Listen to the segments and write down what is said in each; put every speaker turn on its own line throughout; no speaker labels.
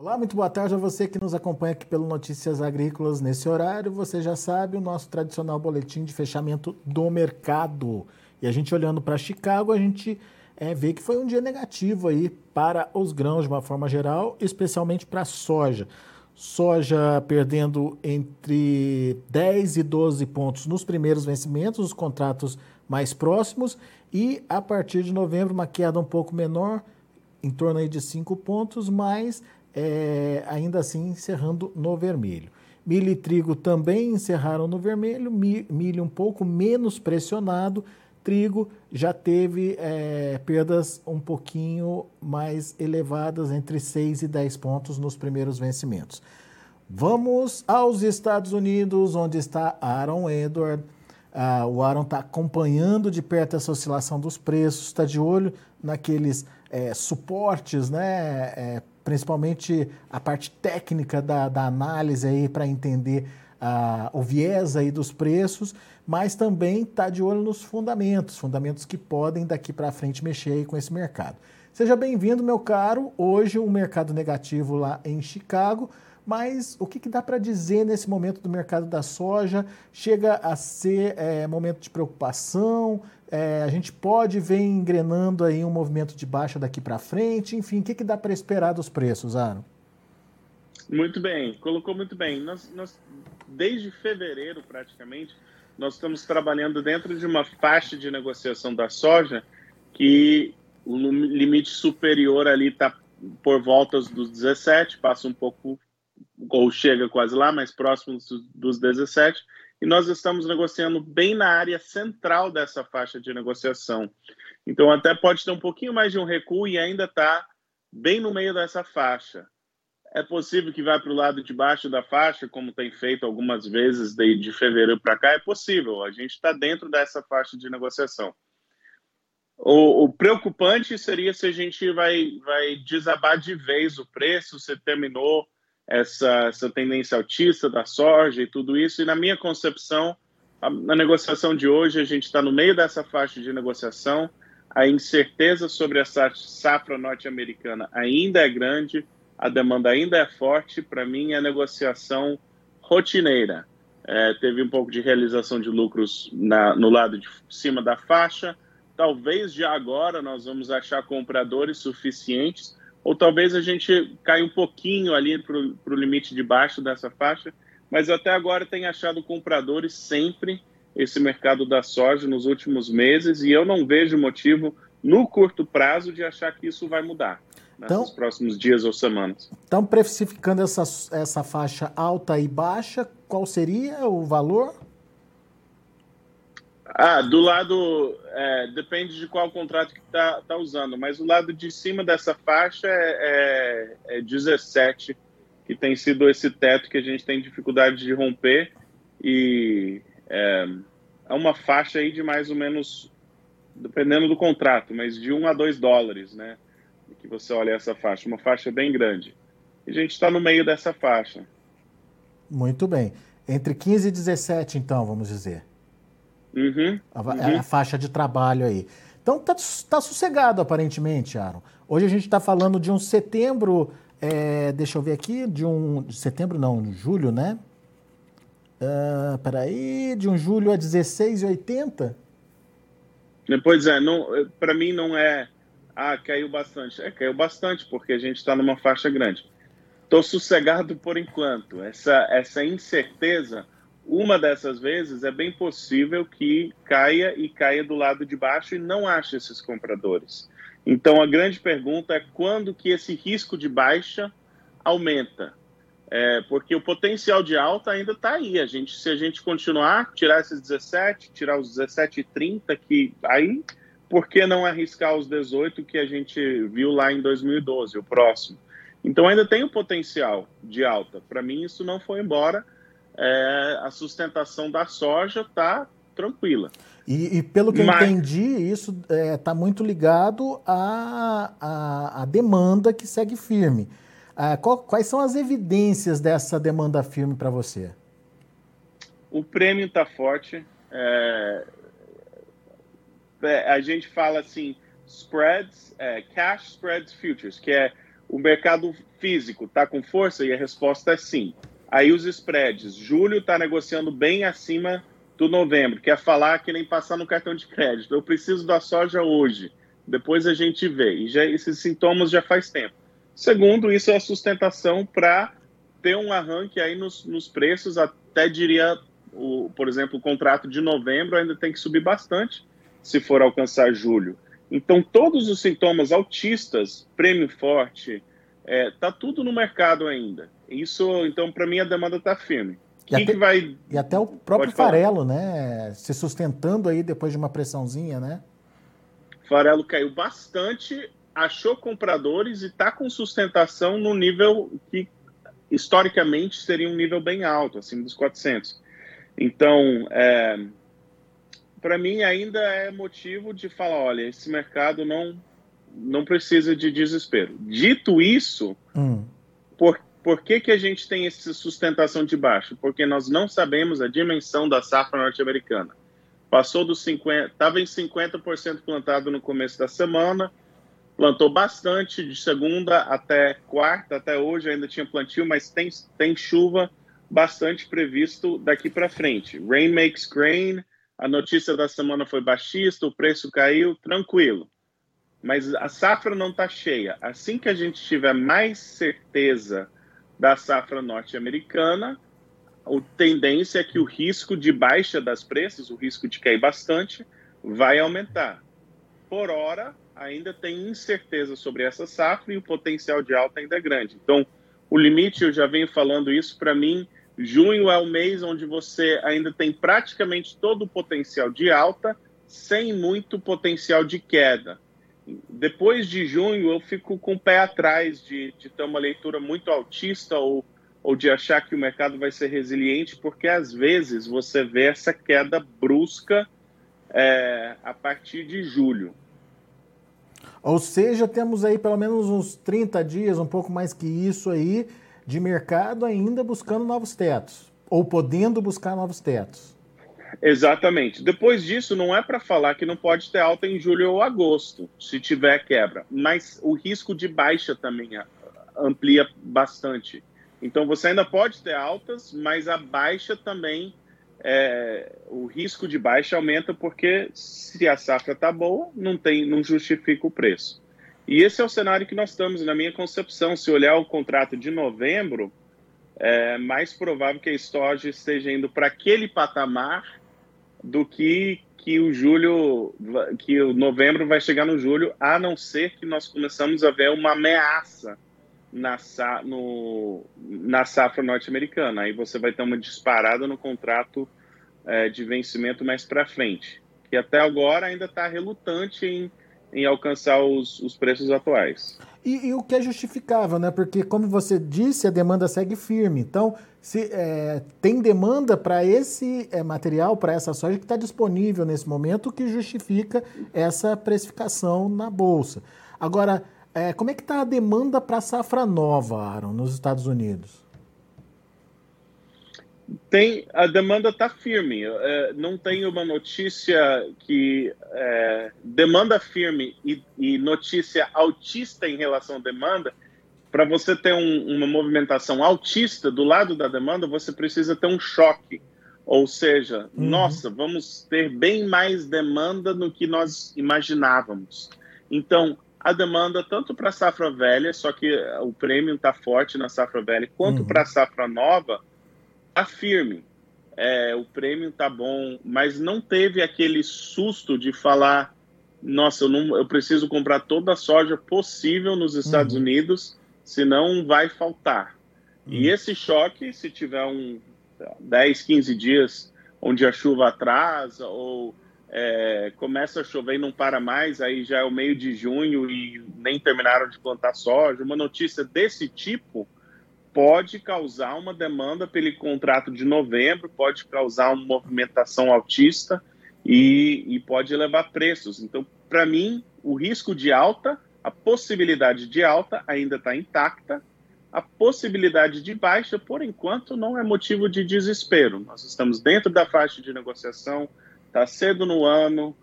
Olá, muito boa tarde a você que nos acompanha aqui pelo Notícias Agrícolas nesse horário. Você já sabe o nosso tradicional boletim de fechamento do mercado. E a gente olhando para Chicago, a gente é, vê que foi um dia negativo aí para os grãos de uma forma geral, especialmente para a soja. Soja perdendo entre 10 e 12 pontos nos primeiros vencimentos, os contratos mais próximos, e a partir de novembro uma queda um pouco menor, em torno aí de 5 pontos, mas é, ainda assim encerrando no vermelho. Milho e trigo também encerraram no vermelho, milho um pouco menos pressionado, trigo já teve é, perdas um pouquinho mais elevadas, entre 6 e 10 pontos nos primeiros vencimentos. Vamos aos Estados Unidos, onde está Aaron Edward. Ah, o Aaron está acompanhando de perto essa oscilação dos preços, está de olho naqueles é, suportes, né, é, principalmente a parte técnica da, da análise aí para entender uh, o viés aí dos preços, mas também está de olho nos fundamentos, fundamentos que podem daqui para frente mexer aí com esse mercado. Seja bem-vindo, meu caro. Hoje um mercado negativo lá em Chicago, mas o que, que dá para dizer nesse momento do mercado da soja? Chega a ser é, momento de preocupação? É, a gente pode ver engrenando aí um movimento de baixa daqui para frente? Enfim, o que, que dá para esperar dos preços, Aaron?
Muito bem, colocou muito bem. Nós, nós, desde fevereiro, praticamente, nós estamos trabalhando dentro de uma faixa de negociação da soja que o limite superior ali está por voltas dos 17, passa um pouco, ou chega quase lá, mais próximo dos 17, e nós estamos negociando bem na área central dessa faixa de negociação. Então, até pode ter um pouquinho mais de um recuo e ainda está bem no meio dessa faixa. É possível que vá para o lado de baixo da faixa, como tem feito algumas vezes de, de fevereiro para cá? É possível. A gente está dentro dessa faixa de negociação. O, o, preocupante seria se a gente vai, vai desabar de vez o preço, se terminou essa, essa tendência altista da soja e tudo isso. E na minha concepção, a, na negociação de hoje, a gente está no meio dessa faixa de negociação. A incerteza sobre essa safra norte-americana ainda é grande, a demanda ainda é forte. Para mim, é negociação rotineira. É, teve um pouco de realização de lucros na, no lado de cima da faixa. Talvez já agora nós vamos achar compradores suficientes ou talvez a gente caia um pouquinho ali para o limite de baixo dessa faixa, mas até agora tem achado compradores sempre esse mercado da soja nos últimos meses e eu não vejo motivo no curto prazo de achar que isso vai mudar então, nos próximos dias ou semanas.
Então, precificando essa, essa faixa alta e baixa, qual seria o valor?
Ah, do lado. É, depende de qual contrato que está tá usando, mas o lado de cima dessa faixa é, é, é 17, que tem sido esse teto que a gente tem dificuldade de romper. E é, é uma faixa aí de mais ou menos, dependendo do contrato, mas de 1 a 2 dólares, né? Que você olha essa faixa, uma faixa bem grande. E a gente está no meio dessa faixa.
Muito bem. Entre 15 e 17, então, vamos dizer.
Uhum,
a, uhum. a, faixa de trabalho aí. Então tá, tá sossegado aparentemente, Aaron. Hoje a gente está falando de um setembro, é, deixa eu ver aqui, de um de setembro não, julho, né? Uh, peraí, de um julho a 16,80?
Pois é, para mim não é, ah, caiu bastante. É, caiu bastante porque a gente está numa faixa grande. Estou sossegado por enquanto. Essa, essa incerteza uma dessas vezes é bem possível que caia e caia do lado de baixo e não ache esses compradores. Então a grande pergunta é quando que esse risco de baixa aumenta. É, porque o potencial de alta ainda está aí. A gente, se a gente continuar, tirar esses 17, tirar os 17 e 30, que aí, por que não arriscar os 18 que a gente viu lá em 2012, o próximo? Então ainda tem o potencial de alta. Para mim, isso não foi embora é, a sustentação da soja está tranquila.
E, e, pelo que Mas... eu entendi, isso está é, tá muito ligado à, à, à, demanda que segue firme. Ah, qual, quais são as evidências dessa demanda firme para você?
O prêmio está forte. É, é, a gente fala assim, spreads, é, cash spreads futures, que é o mercado físico está com força? E a resposta é sim. Aí os spreads. Julho está negociando bem acima do novembro. Quer falar que nem passar no cartão de crédito. Eu preciso da soja hoje. Depois a gente vê. E já, esses sintomas já faz tempo. Segundo, isso é sustentação para ter um arranque aí nos, nos preços. Até diria, o, por exemplo, o contrato de novembro ainda tem que subir bastante se for alcançar julho. Então, todos os sintomas autistas, prêmio forte, é, tá tudo no mercado ainda. Isso, então, para mim, a demanda está firme.
E até, que vai... e até o próprio farelo, né? Se sustentando aí depois de uma pressãozinha, né?
Farelo caiu bastante, achou compradores e está com sustentação no nível que historicamente seria um nível bem alto, acima dos 400. Então, é, para mim ainda é motivo de falar, olha, esse mercado não não precisa de desespero. Dito isso, hum. por, por que, que a gente tem essa sustentação de baixo? Porque nós não sabemos a dimensão da safra norte-americana. Passou dos 50, estava em 50% plantado no começo da semana, plantou bastante de segunda até quarta, até hoje ainda tinha plantio, mas tem, tem chuva bastante previsto daqui para frente. Rain makes grain, a notícia da semana foi baixista, o preço caiu, tranquilo. Mas a safra não está cheia. Assim que a gente tiver mais certeza da safra norte-americana, a tendência é que o risco de baixa das preços, o risco de cair bastante, vai aumentar. Por hora, ainda tem incerteza sobre essa safra e o potencial de alta ainda é grande. Então, o limite, eu já venho falando isso, para mim, Junho é o mês onde você ainda tem praticamente todo o potencial de alta, sem muito potencial de queda. Depois de junho, eu fico com o pé atrás de, de ter uma leitura muito altista ou, ou de achar que o mercado vai ser resiliente, porque às vezes você vê essa queda brusca é, a partir de julho.
Ou seja, temos aí pelo menos uns 30 dias, um pouco mais que isso aí, de mercado ainda buscando novos tetos, ou podendo buscar novos tetos.
Exatamente. Depois disso, não é para falar que não pode ter alta em julho ou agosto, se tiver quebra, mas o risco de baixa também amplia bastante. Então, você ainda pode ter altas, mas a baixa também, é, o risco de baixa aumenta porque se a safra está boa, não, tem, não justifica o preço. E esse é o cenário que nós estamos, na minha concepção. Se olhar o contrato de novembro, é mais provável que a Storage esteja indo para aquele patamar do que que o julho, que o novembro vai chegar no julho, a não ser que nós começamos a ver uma ameaça na, no, na safra norte-americana. Aí você vai ter uma disparada no contrato é, de vencimento mais para frente, que até agora ainda está relutante em em alcançar os, os preços atuais.
E, e, o que é justificável, né? Porque, como você disse, a demanda segue firme. Então, se é, tem demanda para esse é, material, para essa soja que está disponível nesse momento, que justifica essa precificação na Bolsa. Agora, é, como é que está a demanda para a safra nova, Aaron, nos Estados Unidos?
Tem a demanda está firme. É, não tem uma notícia que é, demanda firme e, e, notícia altista em relação à demanda. Para você ter um, uma movimentação altista do lado da demanda, você precisa ter um choque. Ou seja, uhum. nossa, vamos ter bem mais demanda do que nós imaginávamos. Então, a demanda tanto para a safra velha, só que o prêmio está forte na safra velha, quanto uhum. para a safra nova tá firme. É, o prêmio tá bom, mas não teve aquele susto de falar, nossa, eu, não, eu preciso comprar toda a soja possível nos Estados uhum. Unidos, senão vai faltar. Uhum. E esse choque, se tiver um 10, 15 dias onde a chuva atrasa ou é, começa a chover e não para mais, aí já é o meio de junho e nem terminaram de plantar soja, uma notícia desse tipo pode causar uma demanda pelo contrato de novembro, pode causar uma movimentação altista e, e pode elevar preços. Então, para mim, o risco de alta, a possibilidade de alta ainda está intacta, a possibilidade de baixa, por enquanto, não é motivo de desespero. Nós estamos dentro da faixa de negociação, está cedo no ano,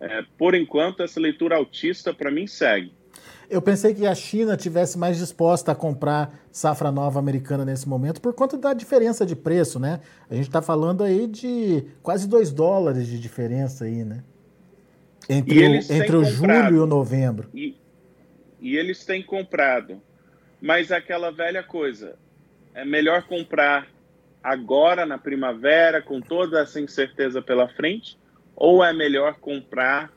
é, por enquanto, essa leitura altista para mim segue.
Eu pensei que a China tivesse mais disposta a comprar safra nova americana nesse momento por conta da diferença de preço, né? A gente está falando aí de quase 2 dólares de diferença aí, né? Entre, o, entre o julho e o novembro.
E, e eles têm comprado. Mas aquela velha coisa, é melhor comprar agora na primavera, com toda essa incerteza pela frente, ou é melhor comprar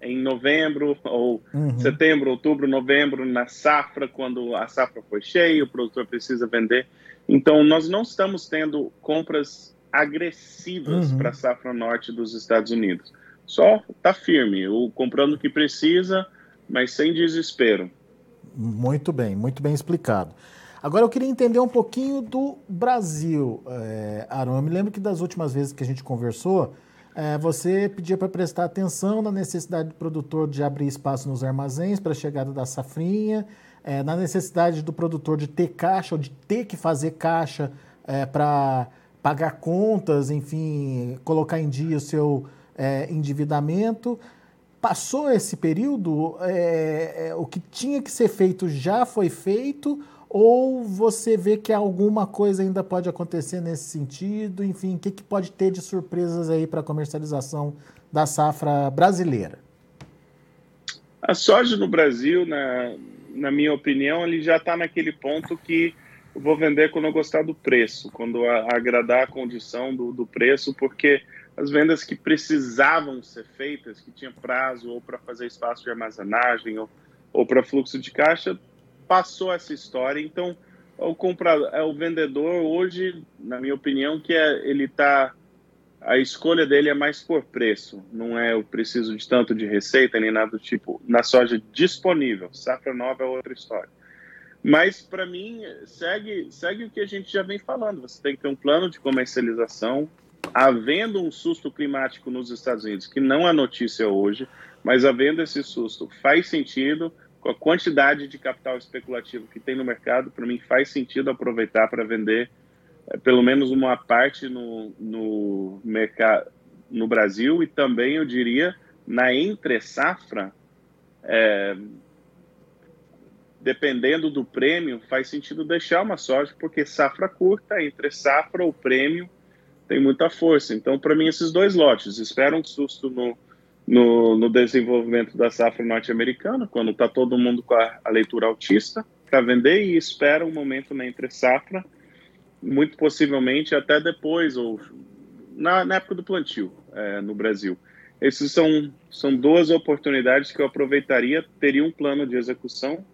em novembro ou uhum. setembro, outubro, novembro na safra, quando a safra foi cheia, o produtor precisa vender. Então, nós não estamos tendo compras agressivas uhum. para a safra norte dos Estados Unidos. Só está firme, o comprando o que precisa, mas sem desespero.
Muito bem, muito bem explicado. Agora eu queria entender um pouquinho do Brasil, é, Aaron. Eu me lembro que das últimas vezes que a gente conversou, é, você pedia para prestar atenção na necessidade do produtor de abrir espaço nos armazéns para a chegada da safrinha, é, na necessidade do produtor de ter caixa ou de ter que fazer caixa é, para pagar contas, enfim, colocar em dia o seu é, endividamento. Passou esse período, é, é, o que tinha que ser feito já foi feito ou você vê que alguma coisa ainda pode acontecer nesse sentido? Enfim, o que, que pode ter de surpresas aí para a comercialização da safra brasileira?
A soja no Brasil, na, na minha opinião, ele já está naquele ponto que eu vou vender quando eu gostar do preço, quando agradar a condição do, do preço, porque as vendas que precisavam ser feitas, que tinha prazo ou para fazer espaço de armazenagem ou, ou para fluxo de caixa, passou essa história. Então, o comprador, é o vendedor hoje, na minha opinião, que é, ele tá a escolha dele é mais por preço, não é eu preciso de tanto de receita nem nada do tipo. Na soja disponível, safra nova é outra história. Mas para mim segue segue o que a gente já vem falando. Você tem que ter um plano de comercialização. Havendo um susto climático nos Estados Unidos, que não é notícia hoje, mas havendo esse susto, faz sentido com a quantidade de capital especulativo que tem no mercado, para mim faz sentido aproveitar para vender é, pelo menos uma parte no, no mercado no Brasil e também eu diria na entre safra é, dependendo do prêmio faz sentido deixar uma soja porque safra curta entre safra ou prêmio tem muita força. Então para mim esses dois lotes espero um susto no no, no desenvolvimento da safra norte-americana, quando está todo mundo com a, a leitura autista, para vender e espera um momento na entre safra, muito possivelmente até depois, ou na, na época do plantio é, no Brasil. Esses são, são duas oportunidades que eu aproveitaria, teria um plano de execução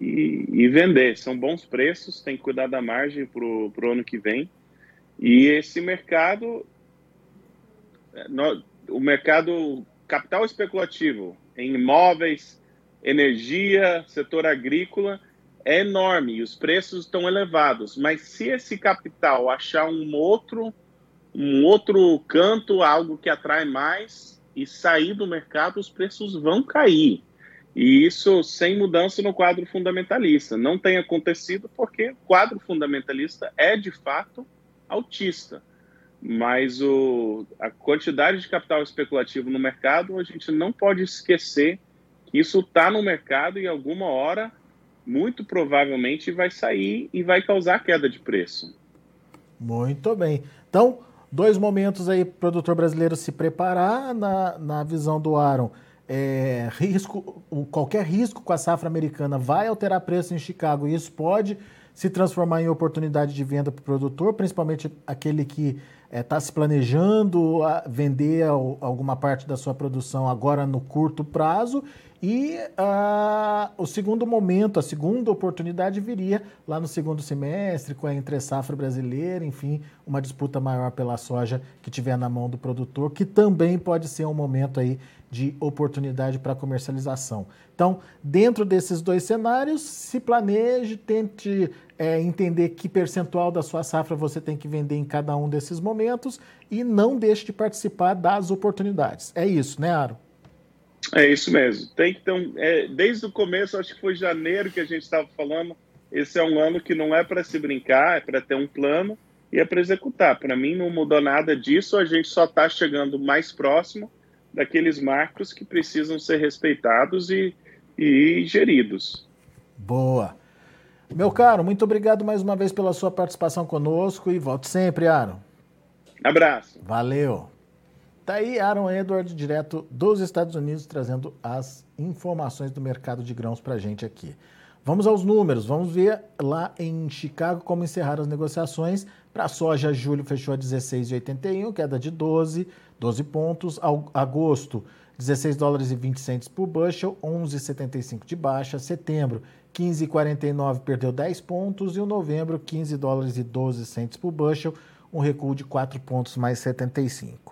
e, e vender. São bons preços, tem que cuidar da margem para o ano que vem. E esse mercado, é, no, o mercado capital especulativo em imóveis, energia, setor agrícola é enorme e os preços estão elevados. Mas se esse capital achar um outro, um outro canto, algo que atrai mais e sair do mercado, os preços vão cair. E isso sem mudança no quadro fundamentalista. Não tem acontecido porque o quadro fundamentalista é de fato autista mas o, a quantidade de capital especulativo no mercado, a gente não pode esquecer que isso está no mercado e alguma hora, muito provavelmente, vai sair e vai causar queda de preço.
Muito bem. Então, dois momentos aí para o produtor brasileiro se preparar na, na visão do Aaron. É, risco, qualquer risco com a safra americana vai alterar preço em Chicago e isso pode se transformar em oportunidade de venda para o produtor, principalmente aquele que está é, se planejando vender alguma parte da sua produção agora no curto prazo e uh, o segundo momento, a segunda oportunidade viria lá no segundo semestre, com a entre-safra brasileira, enfim, uma disputa maior pela soja que tiver na mão do produtor, que também pode ser um momento aí de oportunidade para comercialização. Então, dentro desses dois cenários, se planeje, tente é, entender que percentual da sua safra você tem que vender em cada um desses momentos e não deixe de participar das oportunidades. É isso, né, Aro?
É isso mesmo. Tem que um, é, desde o começo, acho que foi janeiro que a gente estava falando. Esse é um ano que não é para se brincar, é para ter um plano e é para executar. Para mim, não mudou nada disso. A gente só está chegando mais próximo daqueles marcos que precisam ser respeitados e e geridos.
Boa. Meu caro, muito obrigado mais uma vez pela sua participação conosco e volte sempre, Aaron.
Abraço.
Valeu. Tá aí Aaron Edward, direto dos Estados Unidos, trazendo as informações do mercado de grãos para a gente aqui. Vamos aos números, vamos ver lá em Chicago como encerraram as negociações. Para a soja, julho fechou a 16,81, queda de 12, 12 pontos. Agosto, 16 dólares e 20 centes por bushel, 11,75 de baixa. Setembro, 15,49, perdeu 10 pontos. E o novembro, 15 dólares e 12 centes por bushel, um recuo de 4 pontos mais 75.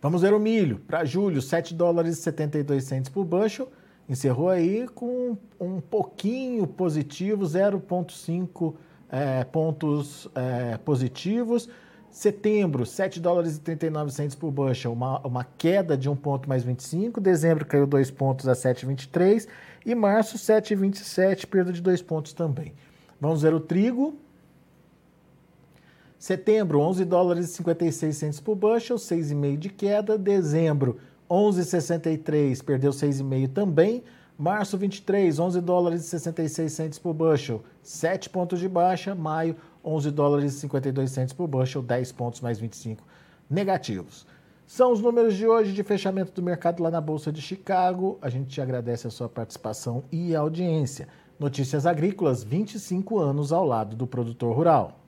Vamos ver o milho. Para julho, 7 dólares e 72 centos por bushel. Encerrou aí com um pouquinho positivo, 0,5 é, pontos é, positivos. Setembro, 7 dólares e 39 centos por bushel, uma, uma queda de 1 ponto mais 25. Dezembro caiu 2 pontos a 7,23. E março, 7,27, perda de 2 pontos também. Vamos ver o trigo. Setembro, 11 dólares e 56 centos por bushel, 6,5 de queda. Dezembro, 11,63, perdeu 6,5 também. Março 23, 11 dólares e 66 centos por bushel, 7 pontos de baixa. Maio, 11 dólares e 52 centos por bushel, 10 pontos mais 25 negativos. São os números de hoje de fechamento do mercado lá na Bolsa de Chicago. A gente te agradece a sua participação e audiência. Notícias Agrícolas, 25 anos ao lado do produtor rural.